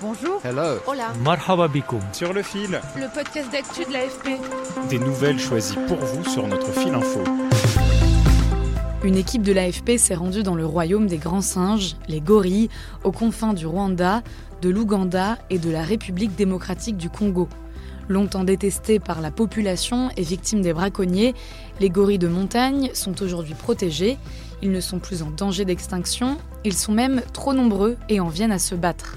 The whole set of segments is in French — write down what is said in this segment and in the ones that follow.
Bonjour. Hello. Hola. Marhaba bikoum. Sur le fil, Le podcast d'actu de l'AFP. des nouvelles choisies pour vous sur notre fil info. Une équipe de l'AFP s'est rendue dans le royaume des grands singes, les gorilles, aux confins du Rwanda, de l'Ouganda et de la République démocratique du Congo. Longtemps détestés par la population et victimes des braconniers, les gorilles de montagne sont aujourd'hui protégés. Ils ne sont plus en danger d'extinction, ils sont même trop nombreux et en viennent à se battre.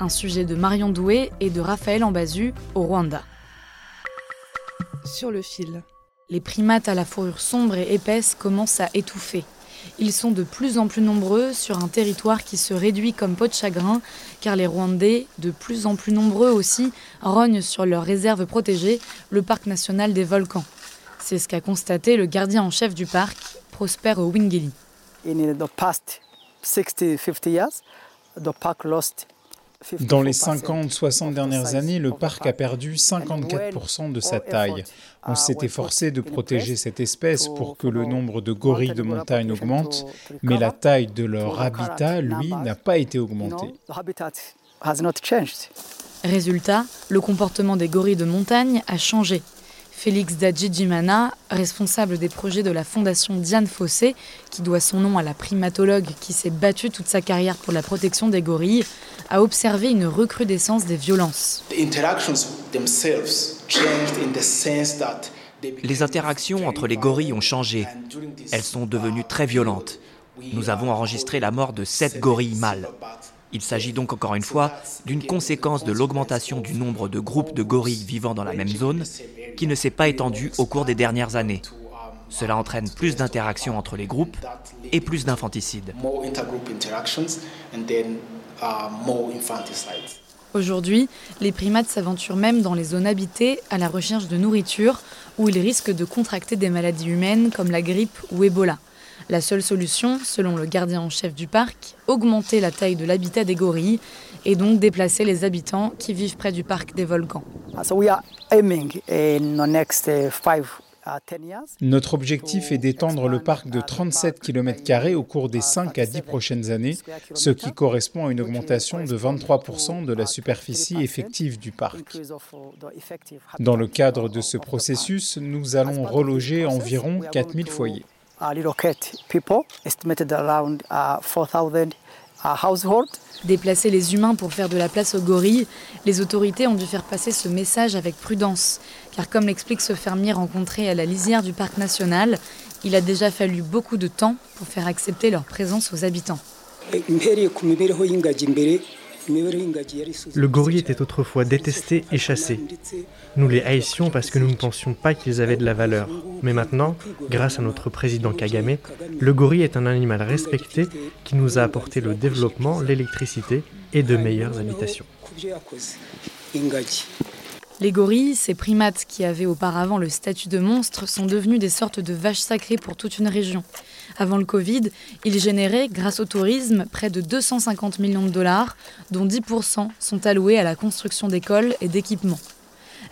Un sujet de Marion Doué et de Raphaël Ambazu au Rwanda. Sur le fil. Les primates à la fourrure sombre et épaisse commencent à étouffer. Ils sont de plus en plus nombreux sur un territoire qui se réduit comme peau de chagrin, car les Rwandais, de plus en plus nombreux aussi, rognent sur leur réserve protégée, le parc national des volcans. C'est ce qu'a constaté le gardien en chef du parc, Prosper Owingeli. in the past 60, 50 years, the park lost Dans les 54% 50-60 dernières années, le parc a perdu 54% de sa taille. On uh, s'est efforcé de protéger cette espèce pour que le nombre de gorilles de montagne augmente, mais la taille de leur habitat, lui, n'a pas été You know, augmenté. the habitat has not changed. Résultat, le comportement des gorilles de montagne a changé. Félix Dadjidjimana, responsable des projets de la fondation Diane Fossé, qui doit son nom à la primatologue qui s'est battue toute sa carrière pour la protection des gorilles, a observé une recrudescence des violences. Les interactions entre les gorilles ont changé. Elles sont devenues très violentes. Nous avons enregistré la mort de sept gorilles mâles. Il s'agit donc encore une fois d'une conséquence de l'augmentation du nombre de groupes de gorilles vivant dans la même zone qui ne s'est pas étendue au cours des dernières années. Cela entraîne plus d'interactions entre les groupes et plus d'infanticides. Aujourd'hui, les primates s'aventurent même dans les zones habitées à la recherche de nourriture où ils risquent de contracter des maladies humaines comme la grippe ou Ebola. La seule solution, selon le gardien en chef du parc, augmenter la taille de l'habitat des gorilles et donc déplacer les habitants qui vivent près du parc des volcans. Uh, So we are aiming in the next five, 10 years. Notre objectif est d'étendre le parc de 37 km au cours des 5 à 10 prochaines années, ce qui correspond à une augmentation de 23% de la superficie effective du parc. Dans le cadre de ce processus, nous allons reloger environ we are going 4000 to, foyers. uh, uh, 4,000 households. Déplacer les humains pour faire de la place aux gorilles, les autorités ont dû faire passer ce message avec prudence, car comme l'explique ce fermier rencontré à la lisière du parc national, il a déjà fallu beaucoup de temps pour faire accepter leur présence aux habitants. Le gorille était autrefois détesté et chassé. Nous les haïssions parce que nous ne pensions pas qu'ils avaient de la valeur. Mais maintenant, grâce à notre président Kagame, le gorille est un animal respecté qui nous a apporté le développement, l'électricité et de meilleures habitations. Les gorilles, ces primates qui avaient auparavant le statut de monstre, sont devenus des sortes de vaches sacrées pour toute une région. Avant le Covid, ils généraient, grâce au tourisme, près de 250 millions de dollars, dont 10% sont alloués à la construction d'écoles et d'équipements.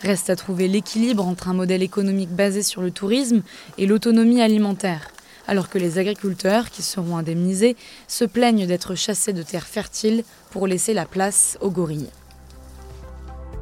Reste à trouver l'équilibre entre un modèle économique basé sur le tourisme et l'autonomie alimentaire, alors que les agriculteurs, qui seront indemnisés, se plaignent d'être chassés de terres fertiles pour laisser la place aux gorilles.